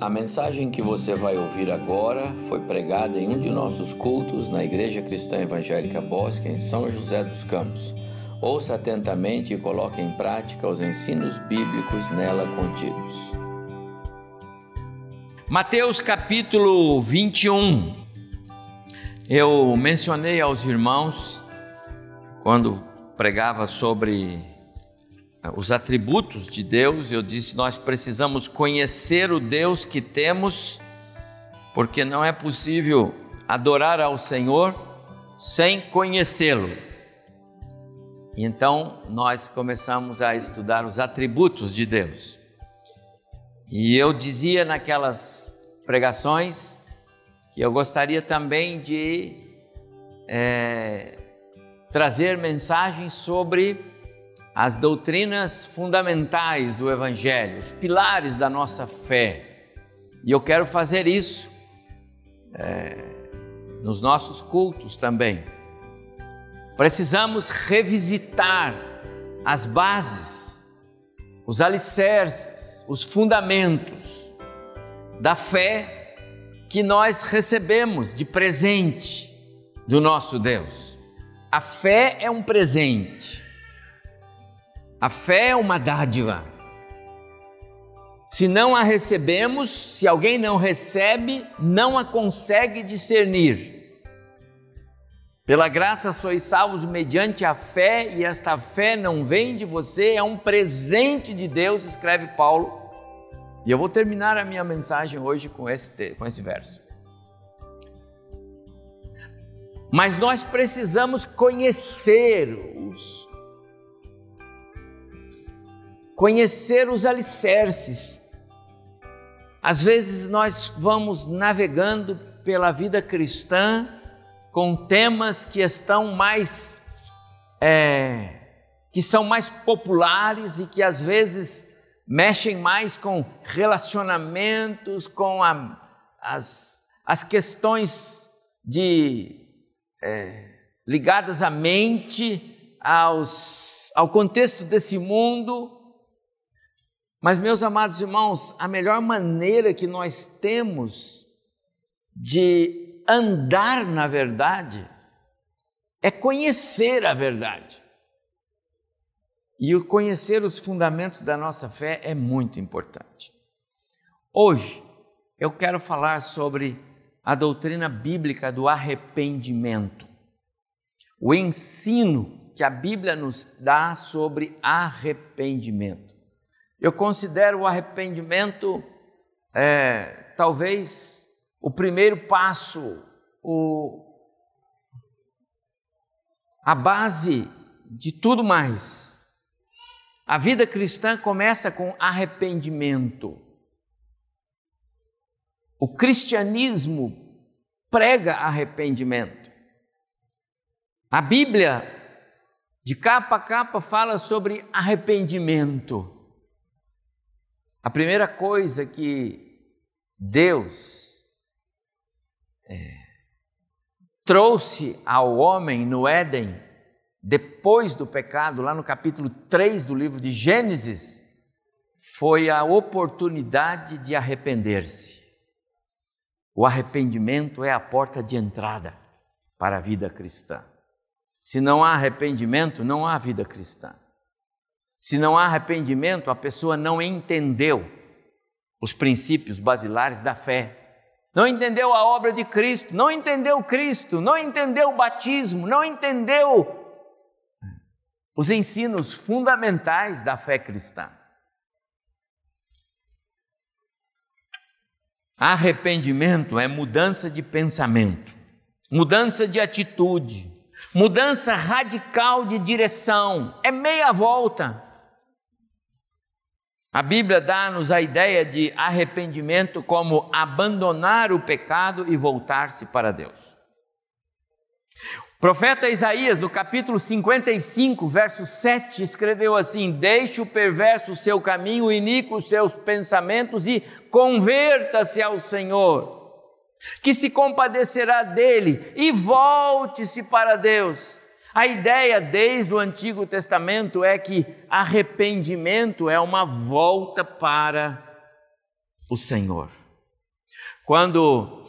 A mensagem que você vai ouvir agora foi pregada em um de nossos cultos na Igreja Cristã Evangélica Bosque, em São José dos Campos. Ouça atentamente e coloque em prática os ensinos bíblicos nela contidos. Mateus capítulo 21. Eu mencionei aos irmãos, quando pregava sobre os atributos de Deus, eu disse: nós precisamos conhecer o Deus que temos, porque não é possível adorar ao Senhor sem conhecê-lo. Então nós começamos a estudar os atributos de Deus. E eu dizia naquelas pregações que eu gostaria também de é, trazer mensagens sobre as doutrinas fundamentais do Evangelho, os pilares da nossa fé. E eu quero fazer isso é, nos nossos cultos também. Precisamos revisitar as bases, os alicerces, os fundamentos da fé que nós recebemos de presente do nosso Deus. A fé é um presente a fé é uma dádiva. Se não a recebemos, se alguém não recebe, não a consegue discernir. Pela graça sois salvos mediante a fé, e esta fé não vem de você, é um presente de Deus, escreve Paulo. E eu vou terminar a minha mensagem hoje com esse, com esse verso. Mas nós precisamos conhecer os conhecer os alicerces. Às vezes nós vamos navegando pela vida cristã com temas que estão mais é, que são mais populares e que às vezes mexem mais com relacionamentos, com a, as, as questões de é, ligadas à mente, aos, ao contexto desse mundo mas, meus amados irmãos, a melhor maneira que nós temos de andar na verdade é conhecer a verdade. E o conhecer os fundamentos da nossa fé é muito importante. Hoje eu quero falar sobre a doutrina bíblica do arrependimento, o ensino que a Bíblia nos dá sobre arrependimento. Eu considero o arrependimento é, talvez o primeiro passo, o, a base de tudo mais. A vida cristã começa com arrependimento. O cristianismo prega arrependimento. A Bíblia, de capa a capa, fala sobre arrependimento. A primeira coisa que Deus é, trouxe ao homem no Éden, depois do pecado, lá no capítulo 3 do livro de Gênesis, foi a oportunidade de arrepender-se. O arrependimento é a porta de entrada para a vida cristã. Se não há arrependimento, não há vida cristã. Se não há arrependimento, a pessoa não entendeu os princípios basilares da fé. Não entendeu a obra de Cristo, não entendeu Cristo, não entendeu o batismo, não entendeu os ensinos fundamentais da fé cristã. Arrependimento é mudança de pensamento, mudança de atitude, mudança radical de direção, é meia volta. A Bíblia dá-nos a ideia de arrependimento como abandonar o pecado e voltar-se para Deus. O profeta Isaías, no capítulo 55, verso 7, escreveu assim: Deixe o perverso o seu caminho, iníquo os seus pensamentos e converta-se ao Senhor, que se compadecerá dele e volte-se para Deus a ideia desde o Antigo Testamento é que arrependimento é uma volta para o Senhor. Quando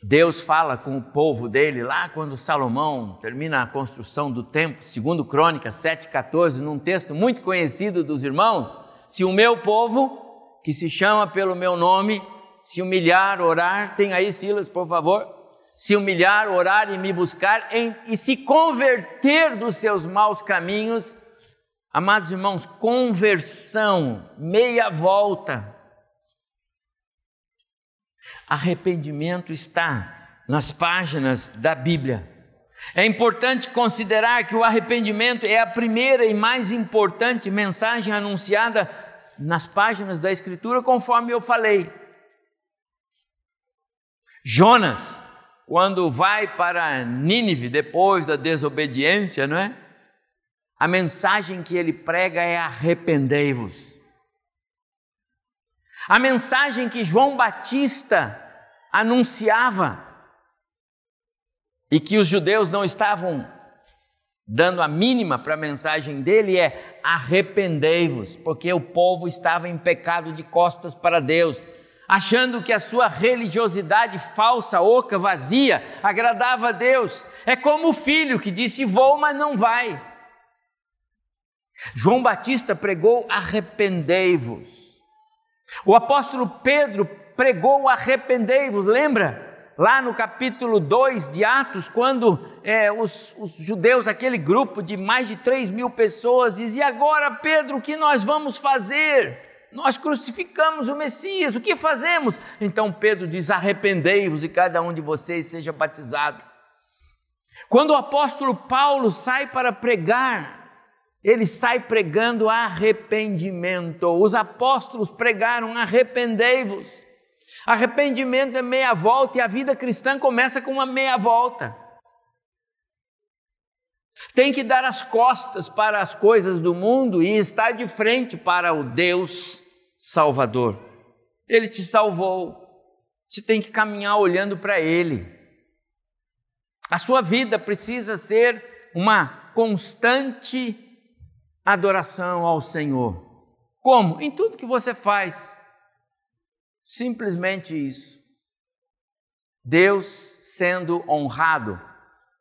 Deus fala com o povo dele, lá quando Salomão termina a construção do templo, segundo Crônicas 7,14, num texto muito conhecido dos irmãos, se o meu povo, que se chama pelo meu nome, se humilhar, orar, tem aí Silas, por favor, se humilhar, orar e me buscar em, e se converter dos seus maus caminhos, amados irmãos, conversão, meia volta. Arrependimento está nas páginas da Bíblia. É importante considerar que o arrependimento é a primeira e mais importante mensagem anunciada nas páginas da Escritura, conforme eu falei. Jonas, quando vai para Nínive depois da desobediência, não é? A mensagem que ele prega é arrependei-vos. A mensagem que João Batista anunciava e que os judeus não estavam dando a mínima para a mensagem dele é arrependei-vos, porque o povo estava em pecado de costas para Deus achando que a sua religiosidade falsa, oca, vazia, agradava a Deus. É como o filho que disse vou, mas não vai. João Batista pregou arrependei-vos. O apóstolo Pedro pregou arrependei-vos, lembra? Lá no capítulo 2 de Atos, quando é, os, os, judeus, aquele grupo de mais de 3 mil pessoas, diz: E agora, Pedro, o que nós vamos fazer? Nós crucificamos o Messias, o que fazemos? Então Pedro diz: arrependei-vos e cada um de vocês seja batizado. Quando o apóstolo Paulo sai para pregar, ele sai pregando arrependimento. Os apóstolos pregaram: arrependei-vos. Arrependimento é meia volta e a vida cristã começa com uma meia volta. Tem que dar as costas para as coisas do mundo e estar de frente para o Deus Salvador. Ele te salvou. Você tem que caminhar olhando para Ele. A sua vida precisa ser uma constante adoração ao Senhor. Como? Em tudo que você faz. Simplesmente isso. Deus sendo honrado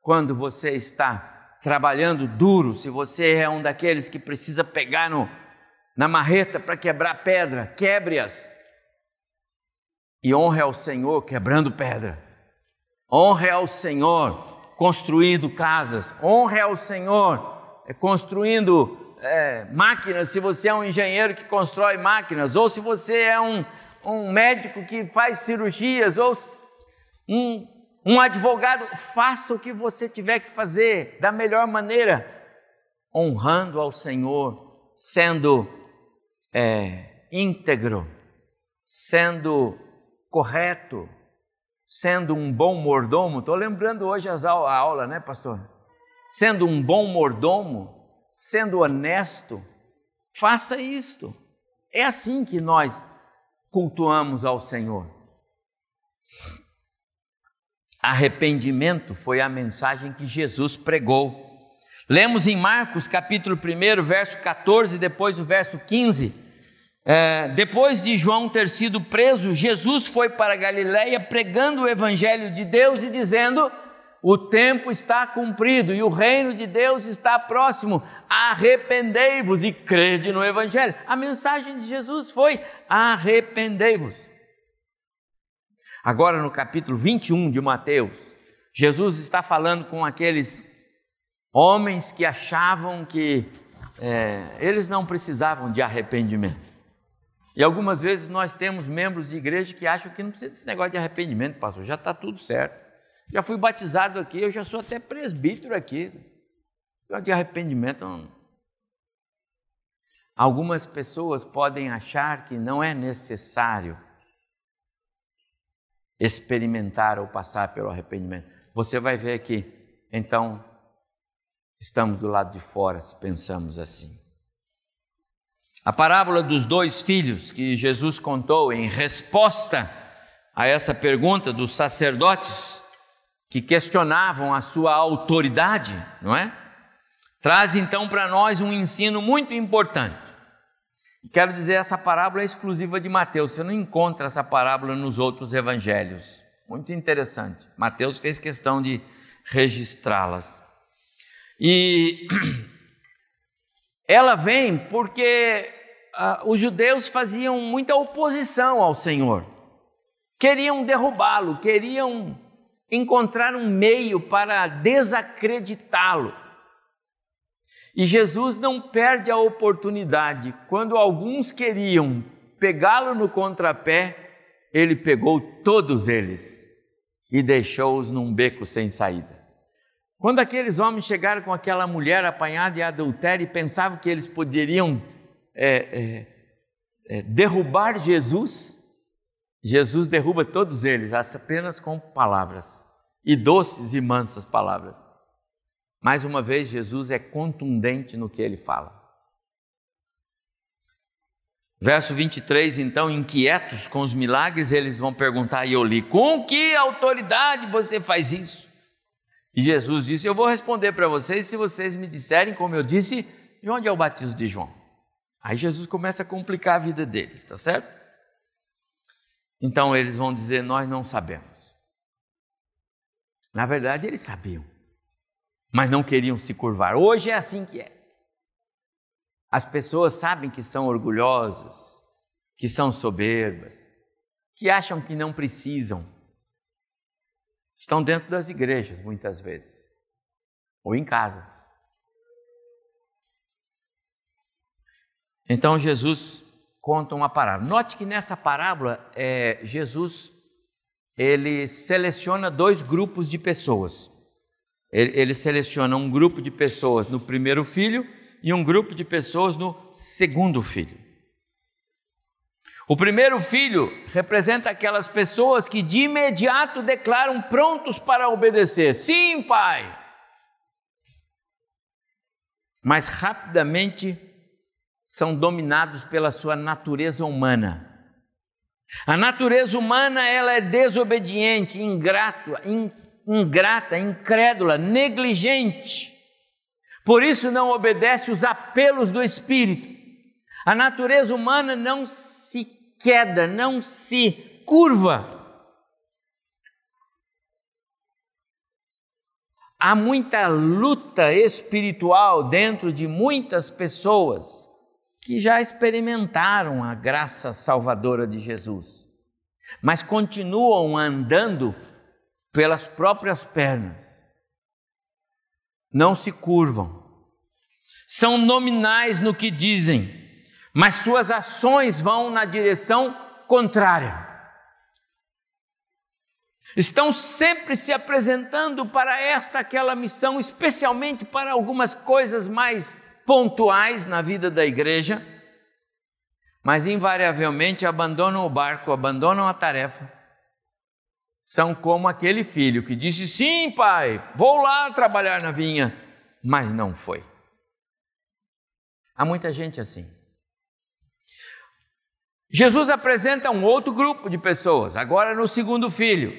quando você está trabalhando duro, se você é um daqueles que precisa pegar no, na marreta para quebrar pedra, quebre-as. E honre ao Senhor quebrando pedra. Honre ao Senhor construindo casas. Honre ao Senhor é, construindo é, máquinas, se você é um engenheiro que constrói máquinas, ou se você é um, um médico que faz cirurgias, ou um, um advogado, faça o que você tiver que fazer da melhor maneira, honrando ao Senhor, sendo é, íntegro, sendo correto, sendo um bom mordomo. Estou lembrando hoje a aula, né, pastor? Sendo um bom mordomo, sendo honesto, faça isto. É assim que nós cultuamos ao Senhor. Arrependimento foi a mensagem que Jesus pregou. Lemos em Marcos capítulo 1, verso 14, depois o verso 15. É, depois de João ter sido preso, Jesus foi para Galiléia pregando o evangelho de Deus e dizendo: o tempo está cumprido e o reino de Deus está próximo. Arrependei-vos e crede no evangelho. A mensagem de Jesus foi: arrependei-vos. Agora, no capítulo 21 de Mateus, Jesus está falando com aqueles homens que achavam que é, eles não precisavam de arrependimento. E algumas vezes nós temos membros de igreja que acham que não precisa desse negócio de arrependimento, pastor, já está tudo certo. Já fui batizado aqui, eu já sou até presbítero aqui. De arrependimento não. Algumas pessoas podem achar que não é necessário experimentar ou passar pelo arrependimento. Você vai ver que, então, estamos do lado de fora se pensamos assim. A parábola dos dois filhos que Jesus contou em resposta a essa pergunta dos sacerdotes que questionavam a sua autoridade, não é? Traz então para nós um ensino muito importante. Quero dizer, essa parábola é exclusiva de Mateus, você não encontra essa parábola nos outros evangelhos. Muito interessante. Mateus fez questão de registrá-las. E ela vem porque uh, os judeus faziam muita oposição ao Senhor, queriam derrubá-lo, queriam encontrar um meio para desacreditá-lo. E Jesus não perde a oportunidade. Quando alguns queriam pegá-lo no contrapé, ele pegou todos eles e deixou-os num beco sem saída. Quando aqueles homens chegaram com aquela mulher apanhada em adultério e pensavam que eles poderiam é, é, é, derrubar Jesus, Jesus derruba todos eles apenas com palavras e doces e mansas palavras. Mais uma vez, Jesus é contundente no que ele fala. Verso 23, então, inquietos com os milagres, eles vão perguntar, e eu li: com que autoridade você faz isso? E Jesus disse: Eu vou responder para vocês se vocês me disserem, como eu disse, de onde é o batismo de João. Aí Jesus começa a complicar a vida deles, tá certo? Então eles vão dizer: Nós não sabemos. Na verdade, eles sabiam mas não queriam se curvar. Hoje é assim que é. As pessoas sabem que são orgulhosas, que são soberbas, que acham que não precisam. Estão dentro das igrejas, muitas vezes, ou em casa. Então Jesus conta uma parábola. Note que nessa parábola, é, Jesus ele seleciona dois grupos de pessoas. Ele, ele seleciona um grupo de pessoas no primeiro filho e um grupo de pessoas no segundo filho. O primeiro filho representa aquelas pessoas que de imediato declaram prontos para obedecer. Sim, pai. Mas rapidamente são dominados pela sua natureza humana. A natureza humana ela é desobediente, ingrato, ingrata, incrédula, negligente. Por isso não obedece os apelos do espírito. A natureza humana não se queda, não se curva. Há muita luta espiritual dentro de muitas pessoas que já experimentaram a graça salvadora de Jesus, mas continuam andando pelas próprias pernas, não se curvam, são nominais no que dizem, mas suas ações vão na direção contrária. Estão sempre se apresentando para esta aquela missão, especialmente para algumas coisas mais pontuais na vida da igreja, mas invariavelmente abandonam o barco, abandonam a tarefa são como aquele filho que disse: Sim, pai, vou lá trabalhar na vinha, mas não foi. Há muita gente assim. Jesus apresenta um outro grupo de pessoas, agora no segundo filho,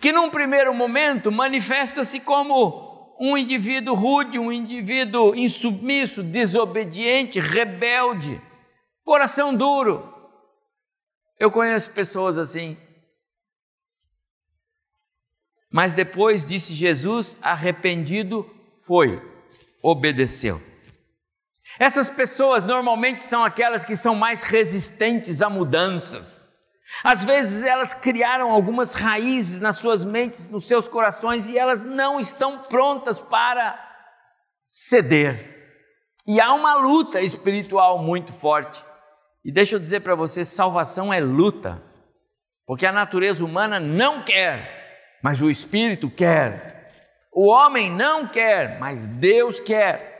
que num primeiro momento manifesta-se como um indivíduo rude, um indivíduo insubmisso, desobediente, rebelde, coração duro. Eu conheço pessoas assim. Mas depois, disse Jesus, arrependido foi, obedeceu. Essas pessoas normalmente são aquelas que são mais resistentes a mudanças. Às vezes elas criaram algumas raízes nas suas mentes, nos seus corações e elas não estão prontas para ceder. E há uma luta espiritual muito forte. E deixa eu dizer para você: salvação é luta, porque a natureza humana não quer mas o Espírito quer. O homem não quer, mas Deus quer.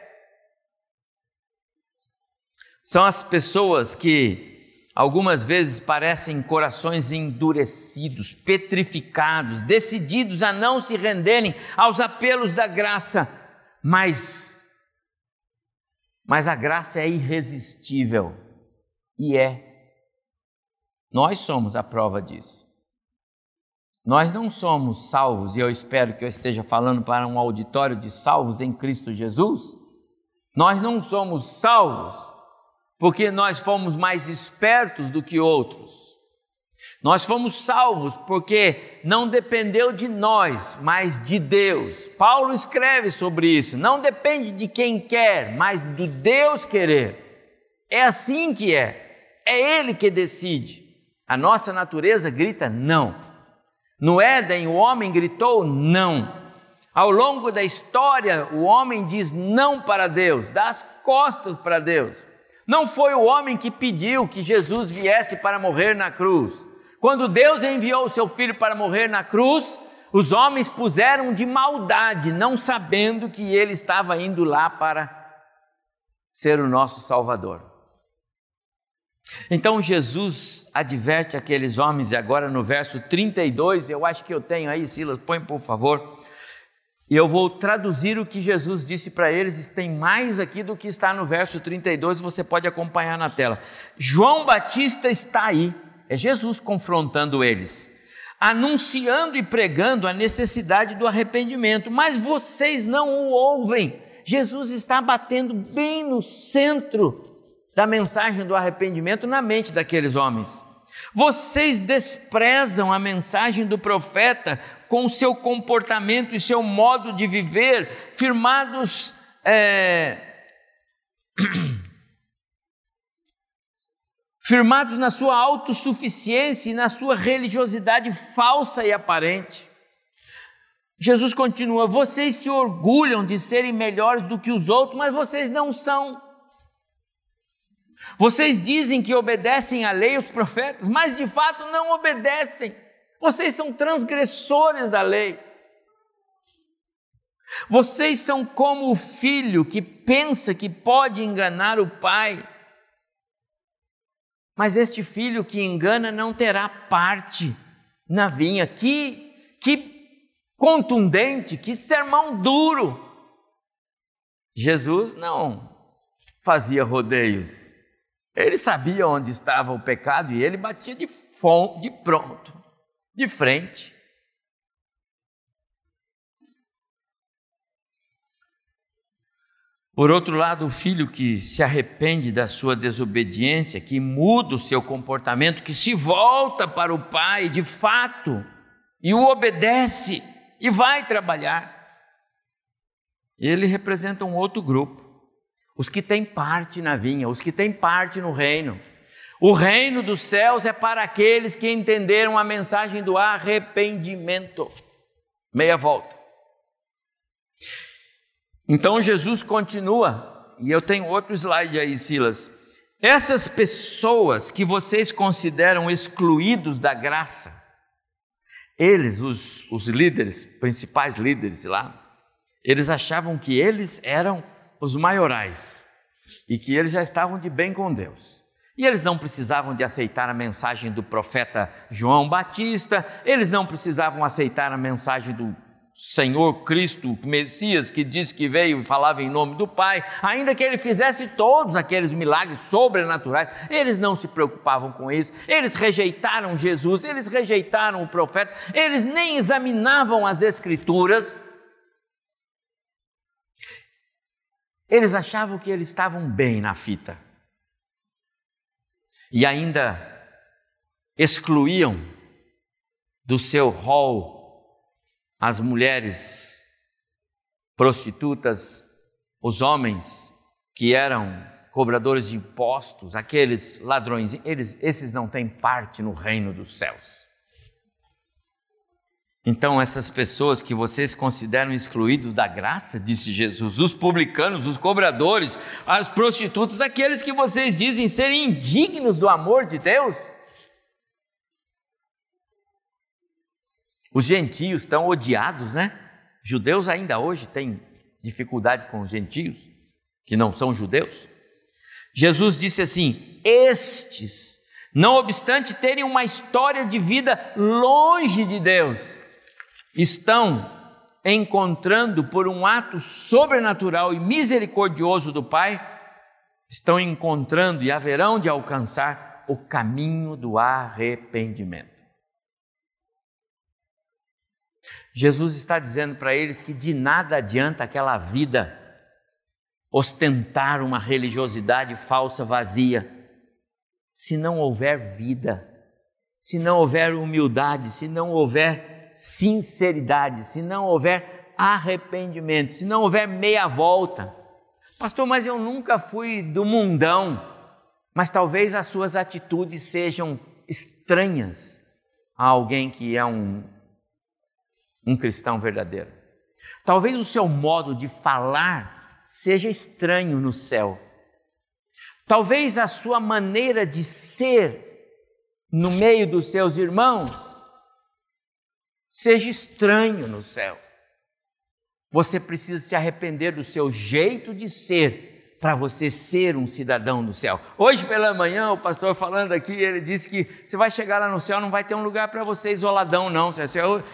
São as pessoas que algumas vezes parecem corações endurecidos, petrificados, decididos a não se renderem aos apelos da graça, mas mas a graça é irresistível e é. Nós somos a prova disso. Nós não somos salvos, e eu espero que eu esteja falando para um auditório de salvos em Cristo Jesus. Nós não somos salvos porque nós fomos mais espertos do que outros. Nós fomos salvos porque não dependeu de nós, mas de Deus. Paulo escreve sobre isso. Não depende de quem quer, mas do Deus querer. É assim que é. É Ele que decide. A nossa natureza grita não. No Éden, o homem gritou não. Ao longo da história, o homem diz não para Deus, dá as costas para Deus. Não foi o homem que pediu que Jesus viesse para morrer na cruz. Quando Deus enviou o seu filho para morrer na cruz, os homens puseram de maldade, não sabendo que ele estava indo lá para ser o nosso Salvador. Então Jesus adverte aqueles homens, e agora no verso 32, eu acho que eu tenho aí, Silas, põe por favor. E eu vou traduzir o que Jesus disse para eles, tem mais aqui do que está no verso 32, você pode acompanhar na tela. João Batista está aí, é Jesus confrontando eles, anunciando e pregando a necessidade do arrependimento, mas vocês não o ouvem. Jesus está batendo bem no centro da mensagem do arrependimento na mente daqueles homens. Vocês desprezam a mensagem do profeta com seu comportamento e seu modo de viver, firmados. É... firmados na sua autossuficiência e na sua religiosidade falsa e aparente. Jesus continua: vocês se orgulham de serem melhores do que os outros, mas vocês não são. Vocês dizem que obedecem à lei os profetas, mas de fato não obedecem. Vocês são transgressores da lei. Vocês são como o filho que pensa que pode enganar o pai. Mas este filho que engana não terá parte na vinha. Que, que contundente, que sermão duro. Jesus não fazia rodeios. Ele sabia onde estava o pecado e ele batia de, de pronto, de frente. Por outro lado, o filho que se arrepende da sua desobediência, que muda o seu comportamento, que se volta para o pai de fato e o obedece e vai trabalhar, ele representa um outro grupo os que têm parte na vinha, os que têm parte no reino. O reino dos céus é para aqueles que entenderam a mensagem do arrependimento. Meia volta. Então Jesus continua, e eu tenho outro slide aí, Silas. Essas pessoas que vocês consideram excluídos da graça, eles, os, os líderes, principais líderes lá, eles achavam que eles eram os maiorais e que eles já estavam de bem com Deus. E eles não precisavam de aceitar a mensagem do profeta João Batista, eles não precisavam aceitar a mensagem do Senhor Cristo, Messias, que disse que veio e falava em nome do Pai, ainda que ele fizesse todos aqueles milagres sobrenaturais, eles não se preocupavam com isso, eles rejeitaram Jesus, eles rejeitaram o profeta, eles nem examinavam as Escrituras, Eles achavam que eles estavam bem na fita. E ainda excluíam do seu rol as mulheres prostitutas, os homens que eram cobradores de impostos, aqueles ladrões, eles, esses não têm parte no reino dos céus. Então, essas pessoas que vocês consideram excluídos da graça, disse Jesus, os publicanos, os cobradores, as prostitutas, aqueles que vocês dizem serem indignos do amor de Deus, os gentios estão odiados, né? Judeus ainda hoje têm dificuldade com os gentios, que não são judeus. Jesus disse assim: Estes, não obstante terem uma história de vida longe de Deus, estão encontrando por um ato sobrenatural e misericordioso do Pai, estão encontrando e haverão de alcançar o caminho do arrependimento. Jesus está dizendo para eles que de nada adianta aquela vida ostentar uma religiosidade falsa, vazia, se não houver vida, se não houver humildade, se não houver sinceridade, se não houver arrependimento, se não houver meia volta. Pastor, mas eu nunca fui do mundão, mas talvez as suas atitudes sejam estranhas a alguém que é um, um cristão verdadeiro. Talvez o seu modo de falar seja estranho no céu. Talvez a sua maneira de ser no meio dos seus irmãos seja estranho no céu. Você precisa se arrepender do seu jeito de ser para você ser um cidadão do céu. Hoje pela manhã, o pastor falando aqui, ele disse que você vai chegar lá no céu, não vai ter um lugar para você isoladão, não.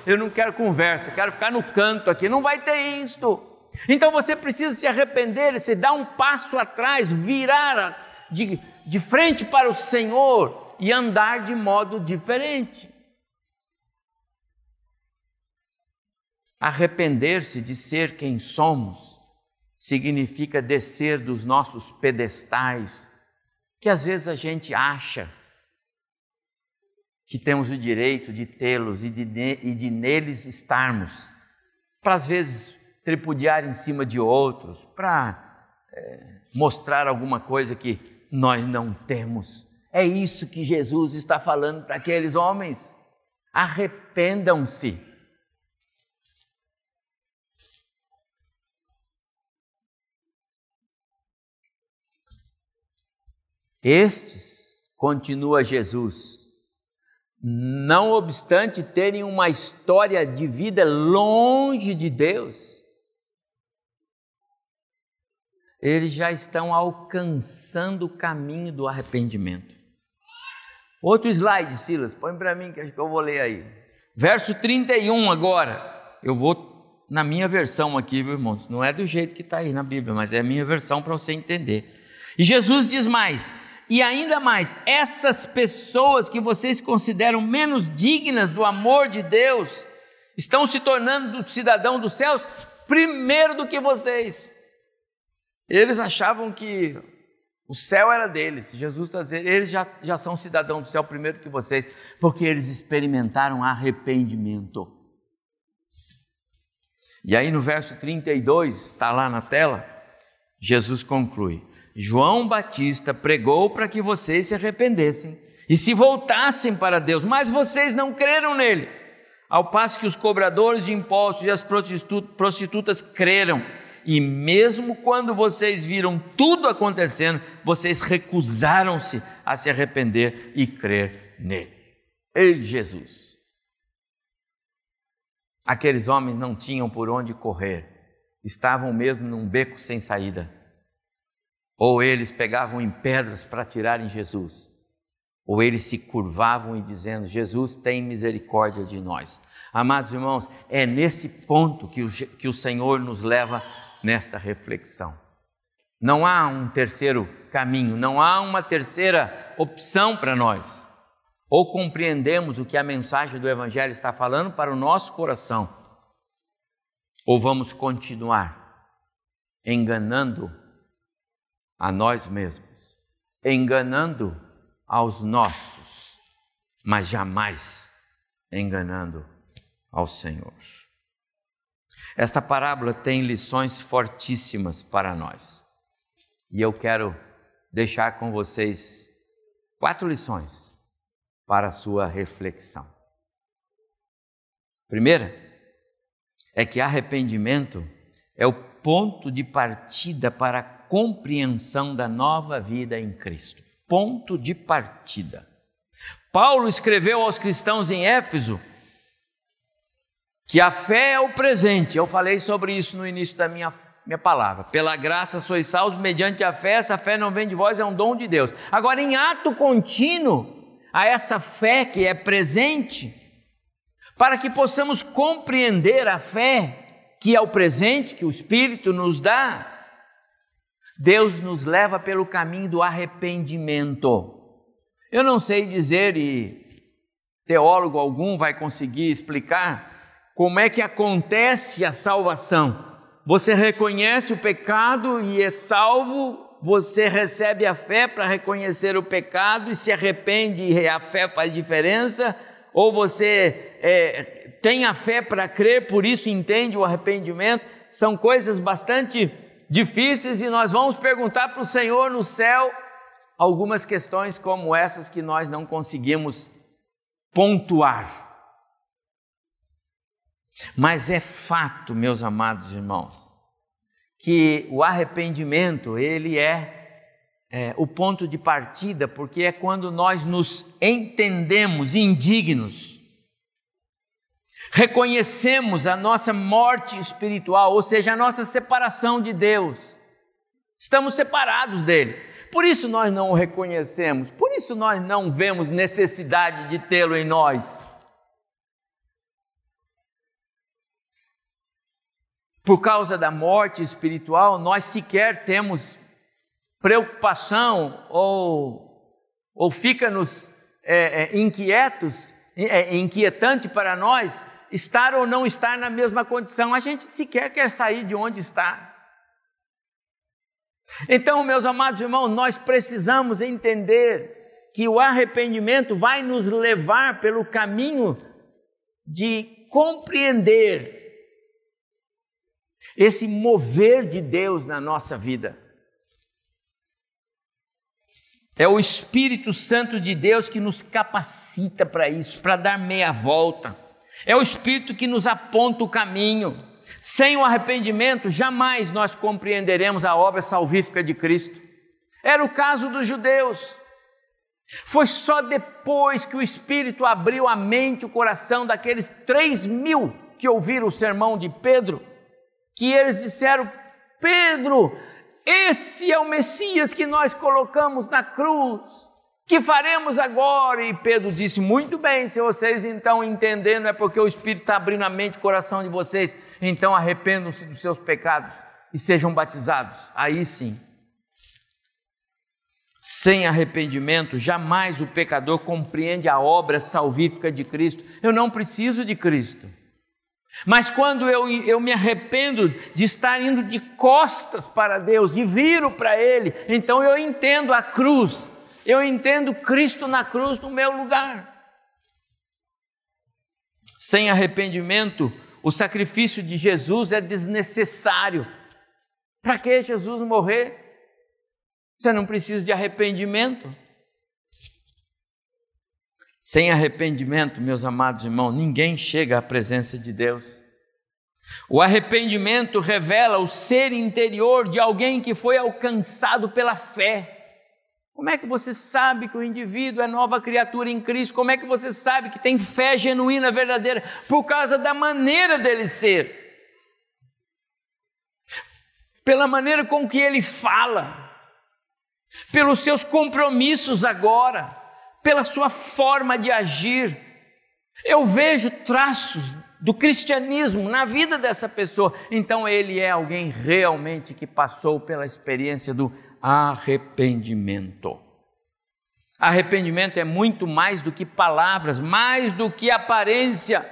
Eu, não quero conversa, quero ficar no canto aqui. Não vai ter isto. Então você precisa se arrepender, se dar um passo atrás, virar de, de frente para o Senhor e andar de modo diferente. Arrepender-se de ser quem somos significa descer dos nossos pedestais, que às vezes a gente acha que temos o direito de tê-los e de, e de neles estarmos, para às vezes tripudiar em cima de outros, para é, mostrar alguma coisa que nós não temos. É isso que Jesus está falando para aqueles homens. Arrependam-se Estes, continua Jesus, não obstante terem uma história de vida longe de Deus, eles já estão alcançando o caminho do arrependimento. Outro slide, Silas, põe para mim que acho que eu vou ler aí. Verso 31 agora. Eu vou na minha versão aqui, viu, irmãos? Não é do jeito que está aí na Bíblia, mas é a minha versão para você entender. E Jesus diz mais: e ainda mais, essas pessoas que vocês consideram menos dignas do amor de Deus, estão se tornando cidadão dos céus primeiro do que vocês. Eles achavam que o céu era deles. Jesus está dizendo, eles já, já são cidadão do céu primeiro que vocês, porque eles experimentaram arrependimento. E aí no verso 32, está lá na tela, Jesus conclui: João Batista pregou para que vocês se arrependessem e se voltassem para Deus, mas vocês não creram nele. Ao passo que os cobradores de impostos e as prostitutas creram. E mesmo quando vocês viram tudo acontecendo, vocês recusaram-se a se arrepender e crer nele. Ei, Jesus! Aqueles homens não tinham por onde correr, estavam mesmo num beco sem saída ou eles pegavam em pedras para tirarem Jesus, ou eles se curvavam e dizendo: Jesus, tem misericórdia de nós. Amados irmãos, é nesse ponto que o, que o Senhor nos leva nesta reflexão. Não há um terceiro caminho, não há uma terceira opção para nós. Ou compreendemos o que a mensagem do Evangelho está falando para o nosso coração, ou vamos continuar enganando a nós mesmos, enganando aos nossos, mas jamais enganando ao Senhor. Esta parábola tem lições fortíssimas para nós. E eu quero deixar com vocês quatro lições para a sua reflexão. Primeira é que arrependimento é o ponto de partida para compreensão da nova vida em Cristo. Ponto de partida. Paulo escreveu aos cristãos em Éfeso que a fé é o presente. Eu falei sobre isso no início da minha, minha palavra. Pela graça sois salvos mediante a fé, essa fé não vem de vós, é um dom de Deus. Agora, em ato contínuo, a essa fé que é presente, para que possamos compreender a fé que é o presente que o Espírito nos dá, Deus nos leva pelo caminho do arrependimento. Eu não sei dizer, e teólogo algum vai conseguir explicar, como é que acontece a salvação, você reconhece o pecado e é salvo, você recebe a fé para reconhecer o pecado e se arrepende e a fé faz diferença, ou você é, tem a fé para crer, por isso entende o arrependimento, são coisas bastante difíceis e nós vamos perguntar para o Senhor no céu algumas questões como essas que nós não conseguimos pontuar. Mas é fato, meus amados irmãos, que o arrependimento ele é, é, o ponto de partida, porque é quando nós nos entendemos indignos, reconhecemos a nossa morte espiritual, ou seja, a nossa separação de Deus. Estamos separados dele. Por isso nós não o reconhecemos, por isso nós não vemos necessidade de tê-lo em nós. por causa da morte espiritual, nós sequer temos preocupação ou, ou fica-nos é, é, inquietos, é, inquietante para nós estar ou não estar na mesma condição. A gente sequer quer sair de onde está. Então, meus amados irmãos, nós precisamos entender que o arrependimento vai nos levar pelo caminho de compreender esse mover de Deus na nossa vida. É o Espírito Santo de Deus que nos capacita para isso, para dar meia volta. É o Espírito que nos aponta o caminho. Sem o arrependimento, jamais nós compreenderemos a obra salvífica de Cristo. Era o caso dos judeus. Foi só depois que o Espírito abriu a mente, o coração daqueles três mil que ouviram o sermão de Pedro, que eles disseram: Pedro, esse é o Messias que nós colocamos na cruz. Que faremos agora? E Pedro disse: Muito bem, se vocês então entendendo, é porque o Espírito está abrindo a mente e o coração de vocês, então arrependam-se dos seus pecados e sejam batizados. Aí sim. Sem arrependimento, jamais o pecador compreende a obra salvífica de Cristo. Eu não preciso de Cristo. Mas quando eu, eu me arrependo de estar indo de costas para Deus e viro para Ele, então eu entendo a cruz, eu entendo Cristo na cruz no meu lugar. Sem arrependimento, o sacrifício de Jesus é desnecessário. Para que Jesus morrer? Você não precisa de arrependimento. Sem arrependimento, meus amados irmãos, ninguém chega à presença de Deus. O arrependimento revela o ser interior de alguém que foi alcançado pela fé. Como é que você sabe que o indivíduo é nova criatura em Cristo? Como é que você sabe que tem fé genuína, verdadeira? Por causa da maneira dele ser, pela maneira com que ele fala, pelos seus compromissos agora pela sua forma de agir. Eu vejo traços do cristianismo na vida dessa pessoa. Então ele é alguém realmente que passou pela experiência do arrependimento. Arrependimento é muito mais do que palavras, mais do que aparência,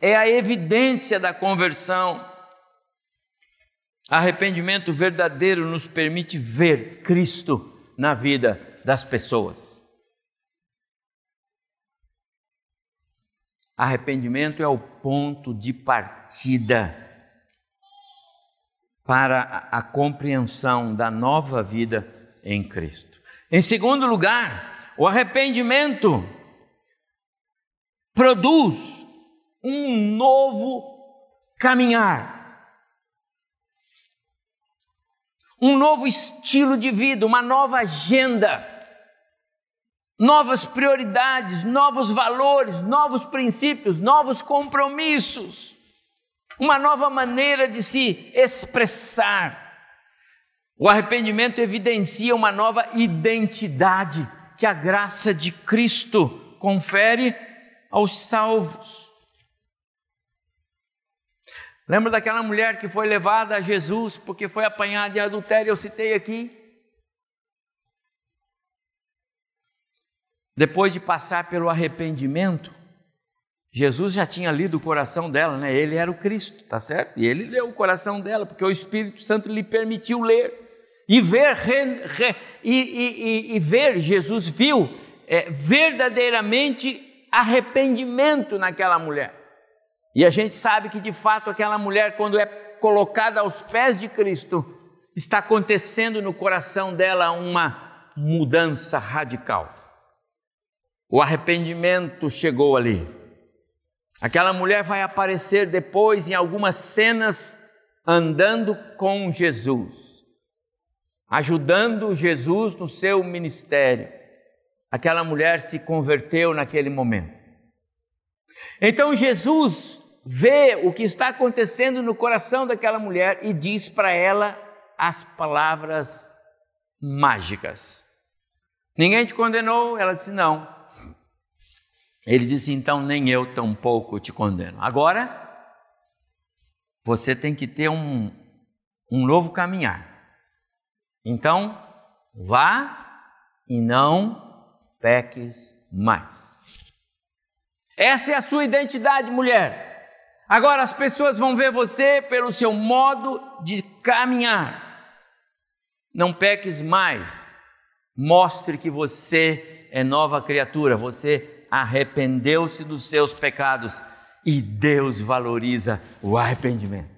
é a evidência da conversão. Arrependimento verdadeiro nos permite ver Cristo na vida das pessoas. Arrependimento é o ponto de partida para a compreensão da nova vida em Cristo. Em segundo lugar, o arrependimento produz um novo caminhar, um novo estilo de vida, uma nova agenda. Novas prioridades, novos valores, novos princípios, novos compromissos, uma nova maneira de se expressar. O arrependimento evidencia uma nova identidade que a graça de Cristo confere aos salvos. Lembra daquela mulher que foi levada a Jesus porque foi apanhada em adultério? Eu citei aqui. depois de passar pelo arrependimento, Jesus já tinha lido o coração dela, né? Ele era o Cristo, tá certo? E ele leu o coração dela, porque o Espírito Santo lhe permitiu ler e ver, re, re, e, e, e, ver, Jesus viu é, verdadeiramente arrependimento naquela mulher. E a gente sabe que de fato aquela mulher, quando é colocada aos pés de Cristo, está acontecendo no coração dela uma mudança radical. O arrependimento chegou ali. Aquela mulher vai aparecer depois em algumas cenas andando com Jesus, ajudando Jesus no seu ministério. Aquela mulher se converteu naquele momento. Então Jesus vê o que está acontecendo no coração daquela mulher e diz para ela as palavras mágicas. Ninguém te condenou? Ela disse: Não. Ele disse: então nem eu tampouco te condeno. Agora, você tem que ter um, um novo caminhar. Então, vá e não peques mais. Essa é a sua identidade, mulher. Agora as pessoas vão ver você pelo seu modo de caminhar. Não peques mais. Mostre que você é nova criatura, você arrependeu-se dos seus pecados e Deus valoriza o arrependimento.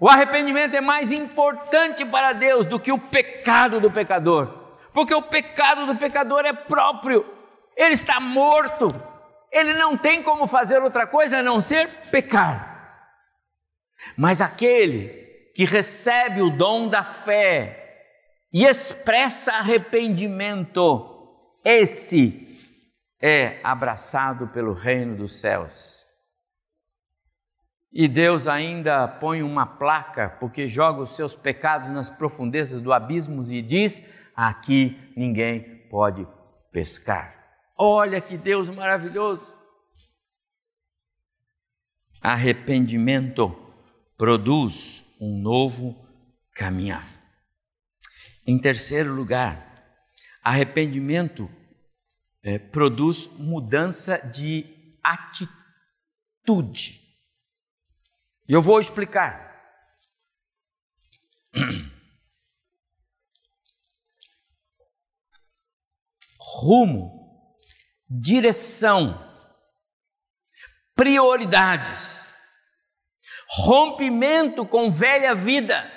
O arrependimento é mais importante para Deus do que o pecado do pecador, porque o pecado do pecador é próprio, ele está morto, ele não tem como fazer outra coisa a não ser pecar. Mas aquele que recebe o dom da fé e expressa arrependimento, esse é abraçado pelo reino dos céus. E Deus ainda põe uma placa, porque joga os seus pecados nas profundezas do abismo e diz: aqui ninguém pode pescar. Olha que Deus maravilhoso! Arrependimento produz um novo caminhar. Em terceiro lugar, arrependimento é, produz mudança de atitude. Eu vou explicar. Rumo, direção, prioridades, rompimento com velha vida.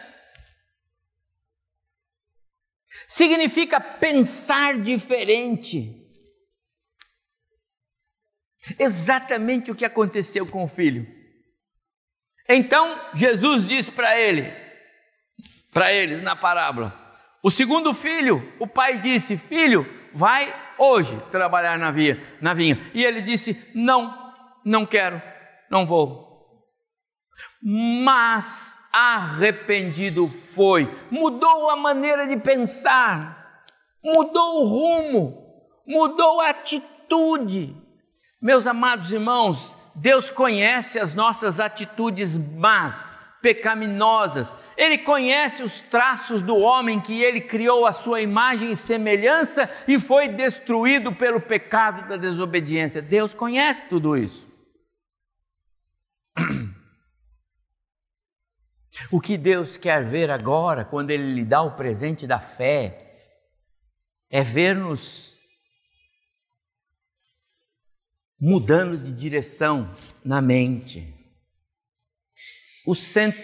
Significa pensar diferente Exatamente o que aconteceu com o filho. Então Jesus diz para ele, para eles na parábola: o segundo filho, o pai disse: Filho, vai hoje trabalhar na vinha, na vinha. E ele disse: Não, não quero, não vou. Mas arrependido foi, mudou a maneira de pensar, mudou o rumo, mudou a atitude. Meus amados irmãos, Deus conhece as nossas atitudes más, pecaminosas. Ele conhece os traços do homem que ele criou à sua imagem e semelhança e foi destruído pelo pecado da desobediência. Deus conhece tudo isso. O que Deus quer ver agora, quando Ele lhe dá o presente da fé, é ver-nos mudando de direção na mente. O, cento,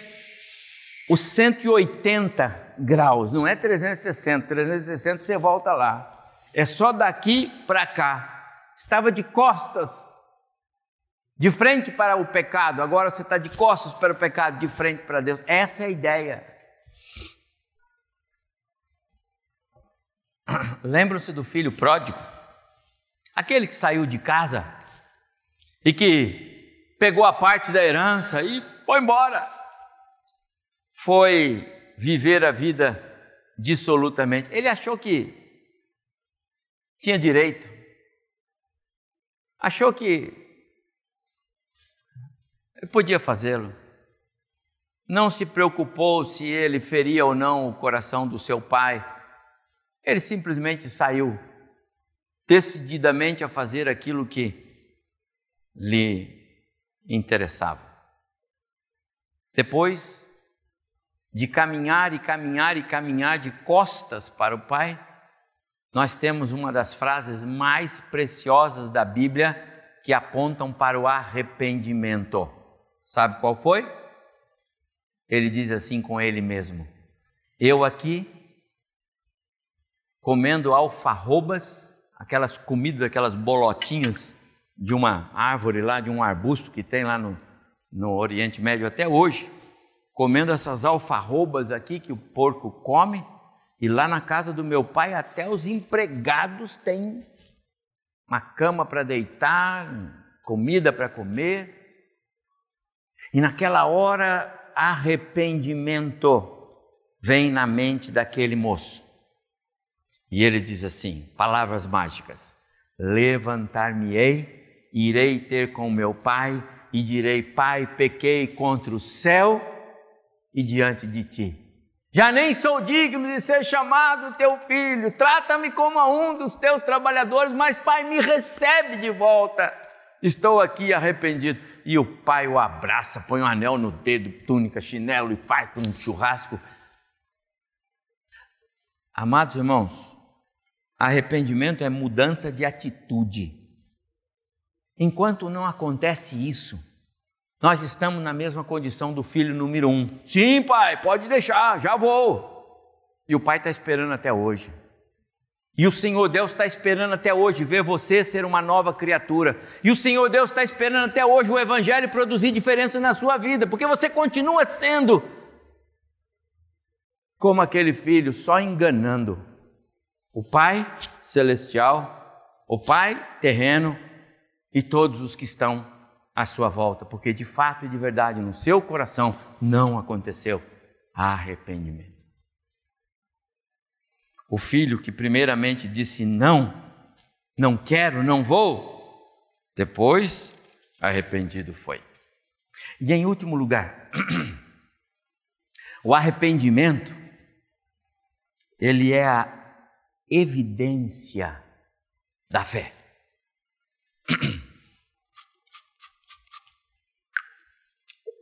o 180 graus, não é 360, 360 você volta lá. É só daqui para cá. Estava de costas, de frente para o pecado, agora você está de costas para o pecado, de frente para Deus. Essa é a ideia. Lembram-se do filho pródigo? Aquele que saiu de casa e que pegou a parte da herança e foi embora. Foi viver a vida dissolutamente. Ele achou que tinha direito, achou que podia fazê-lo. Não se preocupou se ele feria ou não o coração do seu pai. Ele simplesmente saiu decididamente a fazer aquilo que lhe interessava. Depois de caminhar e caminhar e caminhar de costas para o Pai, nós temos uma das frases mais preciosas da Bíblia que apontam para o arrependimento. Sabe qual foi? Ele diz assim com ele mesmo: Eu aqui comendo alfarrobas, aquelas comidas, aquelas bolotinhas de uma árvore lá, de um arbusto que tem lá no, no Oriente Médio até hoje, comendo essas alfarrobas aqui que o porco come, e lá na casa do meu pai até os empregados têm uma cama para deitar, comida para comer. E naquela hora, arrependimento vem na mente daquele moço. E ele diz assim: palavras mágicas: Levantar-me-ei, irei ter com meu pai e direi: Pai, pequei contra o céu e diante de ti. Já nem sou digno de ser chamado teu filho, trata-me como a um dos teus trabalhadores, mas, pai, me recebe de volta. Estou aqui arrependido. E o pai o abraça, põe um anel no dedo, túnica, chinelo e faz um churrasco. Amados irmãos, arrependimento é mudança de atitude. Enquanto não acontece isso, nós estamos na mesma condição do filho número um. Sim, pai, pode deixar, já vou. E o pai está esperando até hoje. E o Senhor Deus está esperando até hoje ver você ser uma nova criatura. E o Senhor Deus está esperando até hoje o Evangelho produzir diferença na sua vida, porque você continua sendo como aquele filho, só enganando o Pai celestial, o Pai terreno e todos os que estão à sua volta, porque de fato e de verdade no seu coração não aconteceu arrependimento. O filho que primeiramente disse não, não quero, não vou, depois arrependido foi. E em último lugar, o arrependimento, ele é a evidência da fé.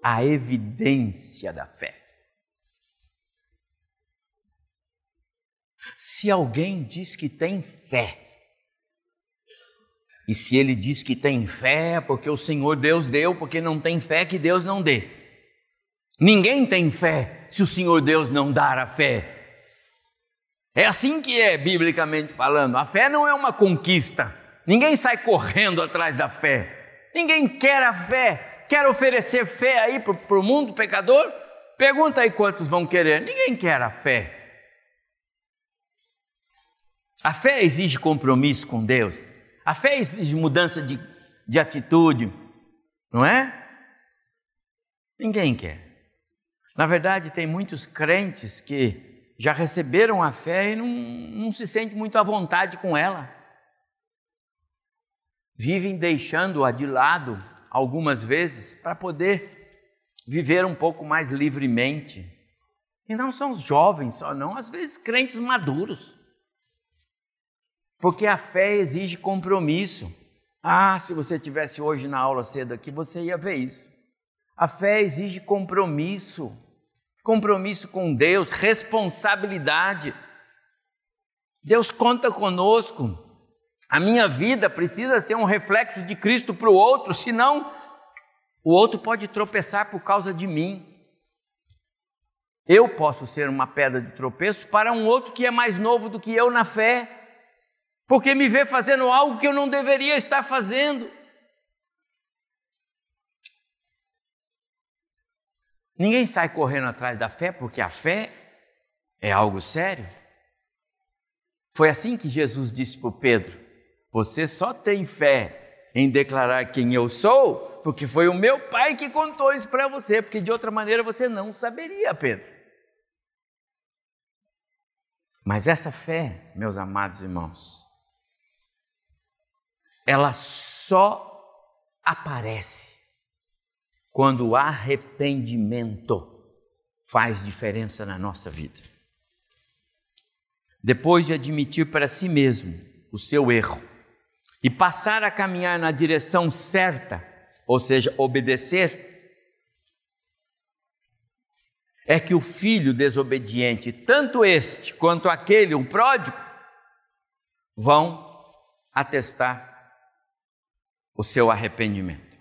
A evidência da fé. Se alguém diz que tem fé, e se ele diz que tem fé, é porque o Senhor Deus deu, porque não tem fé que Deus não dê. Ninguém tem fé se o Senhor Deus não dar a fé. É assim que é, biblicamente falando. A fé não é uma conquista. Ninguém sai correndo atrás da fé. Ninguém quer a fé quer oferecer fé aí para o mundo pecador? Pergunta aí quantos vão querer. Ninguém quer a fé. A fé exige compromisso com Deus. A fé exige mudança de, de atitude, não é? Ninguém quer. Na verdade, tem muitos crentes que já receberam a fé e não, não se sentem muito à vontade com ela. Vivem deixando-a de lado algumas vezes para poder viver um pouco mais livremente. E não são os jovens só, não, às vezes crentes maduros. Porque a fé exige compromisso. Ah, se você tivesse hoje na aula cedo aqui, você ia ver isso. A fé exige compromisso. Compromisso com Deus, responsabilidade. Deus conta conosco. A minha vida precisa ser um reflexo de Cristo para o outro, senão o outro pode tropeçar por causa de mim. Eu posso ser uma pedra de tropeço para um outro que é mais novo do que eu na fé, porque me vê fazendo algo que eu não deveria estar fazendo. Ninguém sai correndo atrás da fé, porque a fé é algo sério. Foi assim que Jesus disse para Pedro: você só tem fé em declarar quem eu sou, porque foi o meu pai que contou isso para você, porque de outra maneira você não saberia, Pedro. Mas essa fé, meus amados irmãos, ela só aparece quando o arrependimento faz diferença na nossa vida. Depois de admitir para si mesmo o seu erro, e passar a caminhar na direção certa, ou seja, obedecer, é que o filho desobediente, tanto este quanto aquele, o pródigo, vão atestar o seu arrependimento.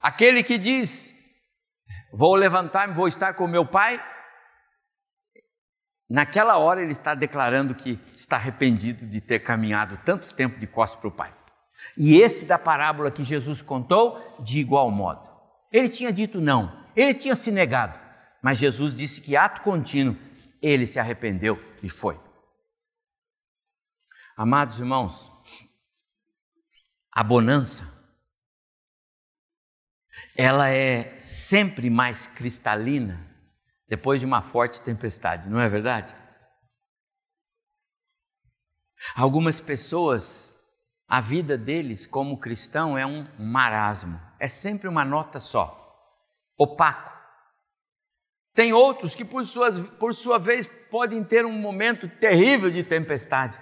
Aquele que diz: Vou levantar-me, vou estar com meu pai, naquela hora ele está declarando que está arrependido de ter caminhado tanto tempo de costas para o pai. E esse da parábola que Jesus contou, de igual modo. Ele tinha dito não, ele tinha se negado, mas Jesus disse que ato contínuo ele se arrependeu e foi. Amados irmãos, a bonança ela é sempre mais cristalina depois de uma forte tempestade, não é verdade? Algumas pessoas, a vida deles como cristão é um marasmo, é sempre uma nota só, opaco. Tem outros que, por, suas, por sua vez, podem ter um momento terrível de tempestade,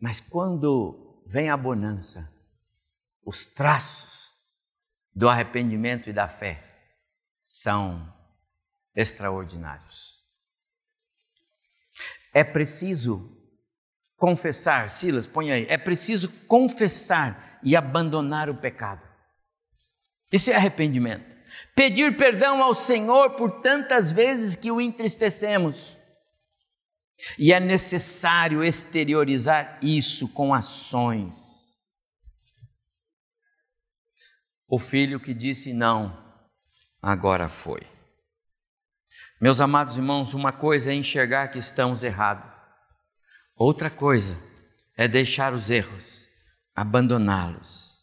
mas quando vem a bonança, os traços do arrependimento e da fé são extraordinários. É preciso confessar, Silas, põe aí, é preciso confessar e abandonar o pecado. Isso é arrependimento. Pedir perdão ao Senhor por tantas vezes que o entristecemos. E é necessário exteriorizar isso com ações. O filho que disse não, agora foi. Meus amados irmãos, uma coisa é enxergar que estamos errados, outra coisa é deixar os erros, abandoná-los.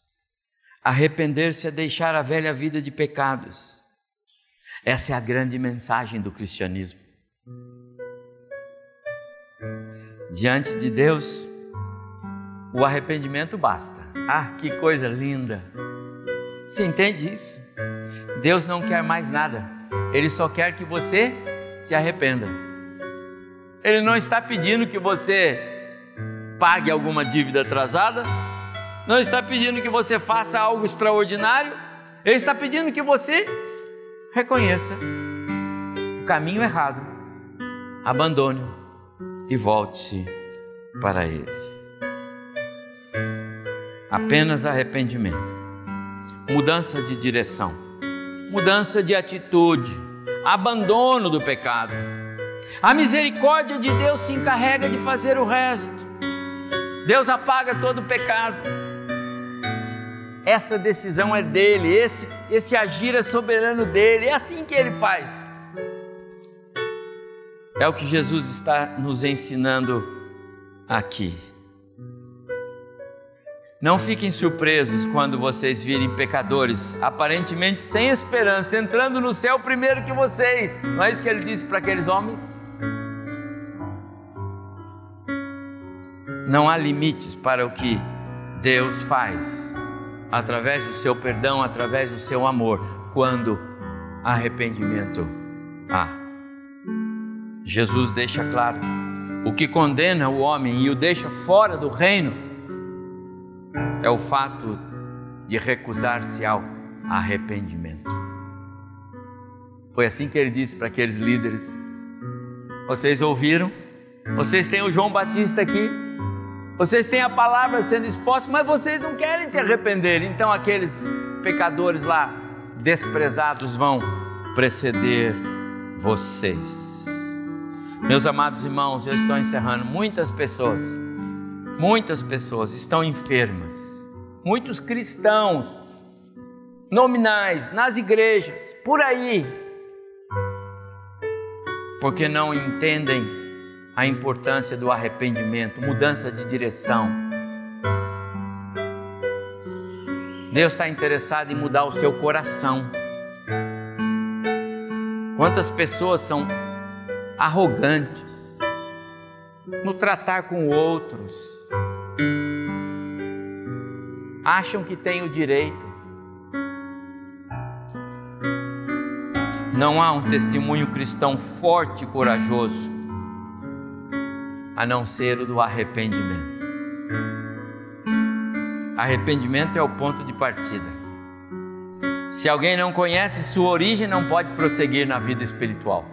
Arrepender-se é deixar a velha vida de pecados. Essa é a grande mensagem do cristianismo. Diante de Deus, o arrependimento basta. Ah, que coisa linda! Você entende isso? Deus não quer mais nada, Ele só quer que você se arrependa. Ele não está pedindo que você pague alguma dívida atrasada, não está pedindo que você faça algo extraordinário, Ele está pedindo que você reconheça o caminho errado, abandone e volte-se para Ele. Apenas arrependimento mudança de direção, mudança de atitude, abandono do pecado. A misericórdia de Deus se encarrega de fazer o resto. Deus apaga todo o pecado. Essa decisão é dele, esse, esse agir é soberano dele, é assim que ele faz. É o que Jesus está nos ensinando aqui. Não fiquem surpresos quando vocês virem pecadores, aparentemente sem esperança, entrando no céu primeiro que vocês. Não é isso que ele disse para aqueles homens? Não há limites para o que Deus faz através do seu perdão, através do seu amor, quando arrependimento há. Jesus deixa claro: o que condena o homem e o deixa fora do reino é o fato de recusar-se ao arrependimento. Foi assim que ele disse para aqueles líderes: Vocês ouviram? Vocês têm o João Batista aqui, vocês têm a palavra sendo exposta, mas vocês não querem se arrepender. Então aqueles pecadores lá, desprezados, vão preceder vocês. Meus amados irmãos, eu estou encerrando. Muitas pessoas Muitas pessoas estão enfermas, muitos cristãos nominais nas igrejas, por aí, porque não entendem a importância do arrependimento, mudança de direção. Deus está interessado em mudar o seu coração. Quantas pessoas são arrogantes no tratar com outros, acham que têm o direito. Não há um testemunho cristão forte e corajoso a não ser o do arrependimento. Arrependimento é o ponto de partida. Se alguém não conhece sua origem, não pode prosseguir na vida espiritual.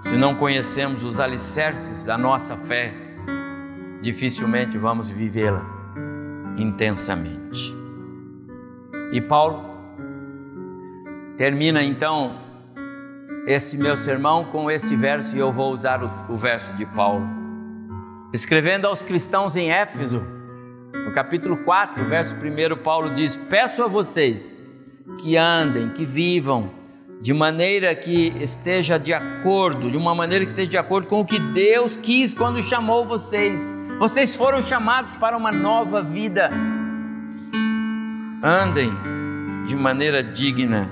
Se não conhecemos os alicerces da nossa fé, dificilmente vamos vivê-la intensamente. E Paulo termina então este meu sermão com este verso, e eu vou usar o, o verso de Paulo. Escrevendo aos cristãos em Éfeso, no capítulo 4, verso 1, Paulo diz: Peço a vocês que andem, que vivam de maneira que esteja de acordo, de uma maneira que esteja de acordo com o que Deus quis quando chamou vocês. Vocês foram chamados para uma nova vida. Andem de maneira digna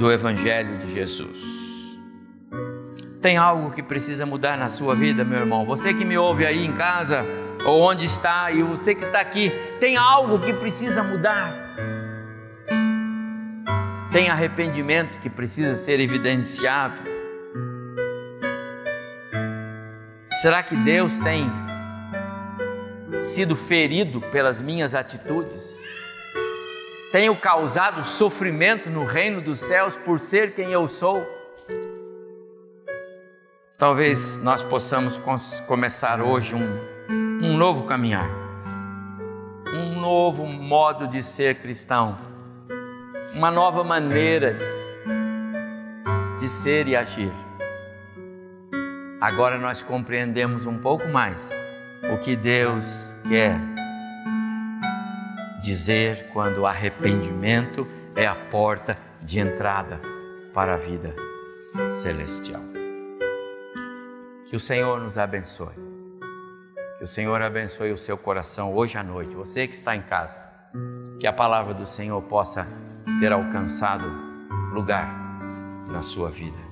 do Evangelho de Jesus. Tem algo que precisa mudar na sua vida, meu irmão? Você que me ouve aí em casa, ou onde está, e você que está aqui, tem algo que precisa mudar. Tem arrependimento que precisa ser evidenciado. Será que Deus tem sido ferido pelas minhas atitudes? Tenho causado sofrimento no reino dos céus por ser quem eu sou? Talvez nós possamos começar hoje um, um novo caminhar, um novo modo de ser cristão, uma nova maneira de ser e agir. Agora nós compreendemos um pouco mais o que Deus quer dizer quando o arrependimento é a porta de entrada para a vida celestial. Que o Senhor nos abençoe. Que o Senhor abençoe o seu coração hoje à noite. Você que está em casa, que a palavra do Senhor possa ter alcançado lugar na sua vida.